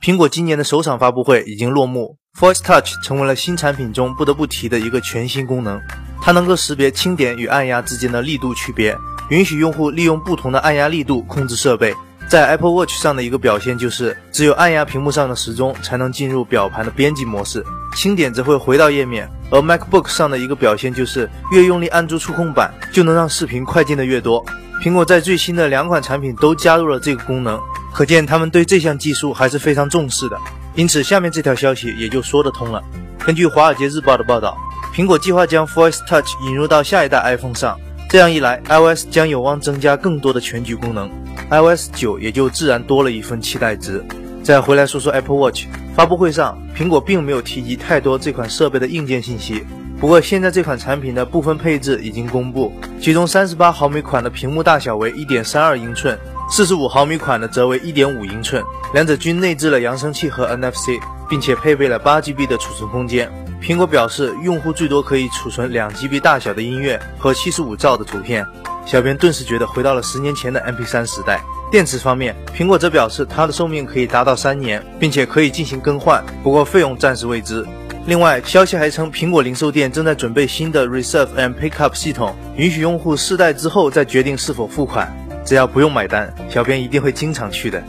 苹果今年的首场发布会已经落幕，Voice Touch 成为了新产品中不得不提的一个全新功能。它能够识别轻点与按压之间的力度区别，允许用户利用不同的按压力度控制设备。在 Apple Watch 上的一个表现就是，只有按压屏幕上的时钟才能进入表盘的编辑模式，轻点则会回到页面。而 MacBook 上的一个表现就是，越用力按住触控板，就能让视频快进的越多。苹果在最新的两款产品都加入了这个功能。可见他们对这项技术还是非常重视的，因此下面这条消息也就说得通了。根据《华尔街日报》的报道，苹果计划将 Voice Touch 引入到下一代 iPhone 上，这样一来，iOS 将有望增加更多的全局功能，iOS 九也就自然多了一份期待值。再回来说说 Apple Watch，发布会上，苹果并没有提及太多这款设备的硬件信息。不过现在这款产品的部分配置已经公布，其中三十八毫米款的屏幕大小为一点三二英寸。四十五毫米款的则为一点五英寸，两者均内置了扬声器和 NFC，并且配备了八 GB 的储存空间。苹果表示，用户最多可以储存两 GB 大小的音乐和七十五兆的图片。小编顿时觉得回到了十年前的 MP3 时代。电池方面，苹果则表示它的寿命可以达到三年，并且可以进行更换，不过费用暂时未知。另外，消息还称，苹果零售店正在准备新的 Reserve and Pickup 系统，允许用户试戴之后再决定是否付款。只要不用买单，小编一定会经常去的。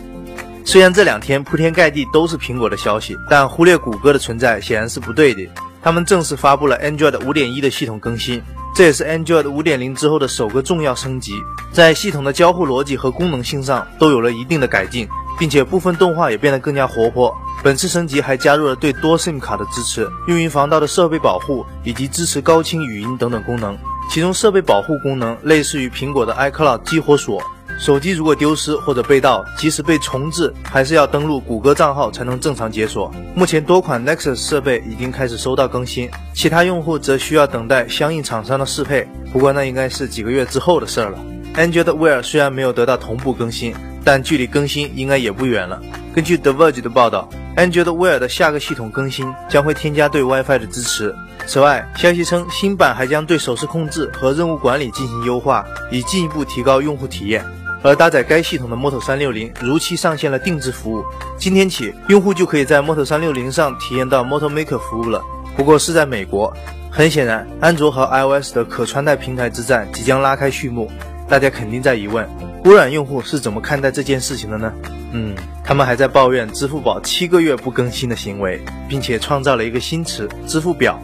虽然这两天铺天盖地都是苹果的消息，但忽略谷歌的存在显然是不对的。他们正式发布了 Android 5.1的系统更新，这也是 Android 5.0之后的首个重要升级，在系统的交互逻辑和功能性上都有了一定的改进，并且部分动画也变得更加活泼。本次升级还加入了对多 SIM 卡的支持、用于防盗的设备保护以及支持高清语音等等功能。其中设备保护功能类似于苹果的 iCloud 激活锁，手机如果丢失或者被盗，即使被重置，还是要登录谷歌账号才能正常解锁。目前多款 Nexus 设备已经开始收到更新，其他用户则需要等待相应厂商的适配，不过那应该是几个月之后的事儿了。Android Wear 虽然没有得到同步更新，但距离更新应该也不远了。根据 The Verge 的报道，Android Wear 的下个系统更新将会添加对 WiFi 的支持。此外，消息称新版还将对手势控制和任务管理进行优化，以进一步提高用户体验。而搭载该系统的 Moto 360如期上线了定制服务，今天起，用户就可以在 Moto 360上体验到 Moto Maker 服务了。不过是在美国。很显然，安卓和 iOS 的可穿戴平台之战即将拉开序幕。大家肯定在疑问，微软用户是怎么看待这件事情的呢？嗯，他们还在抱怨支付宝七个月不更新的行为，并且创造了一个新词“支付表”。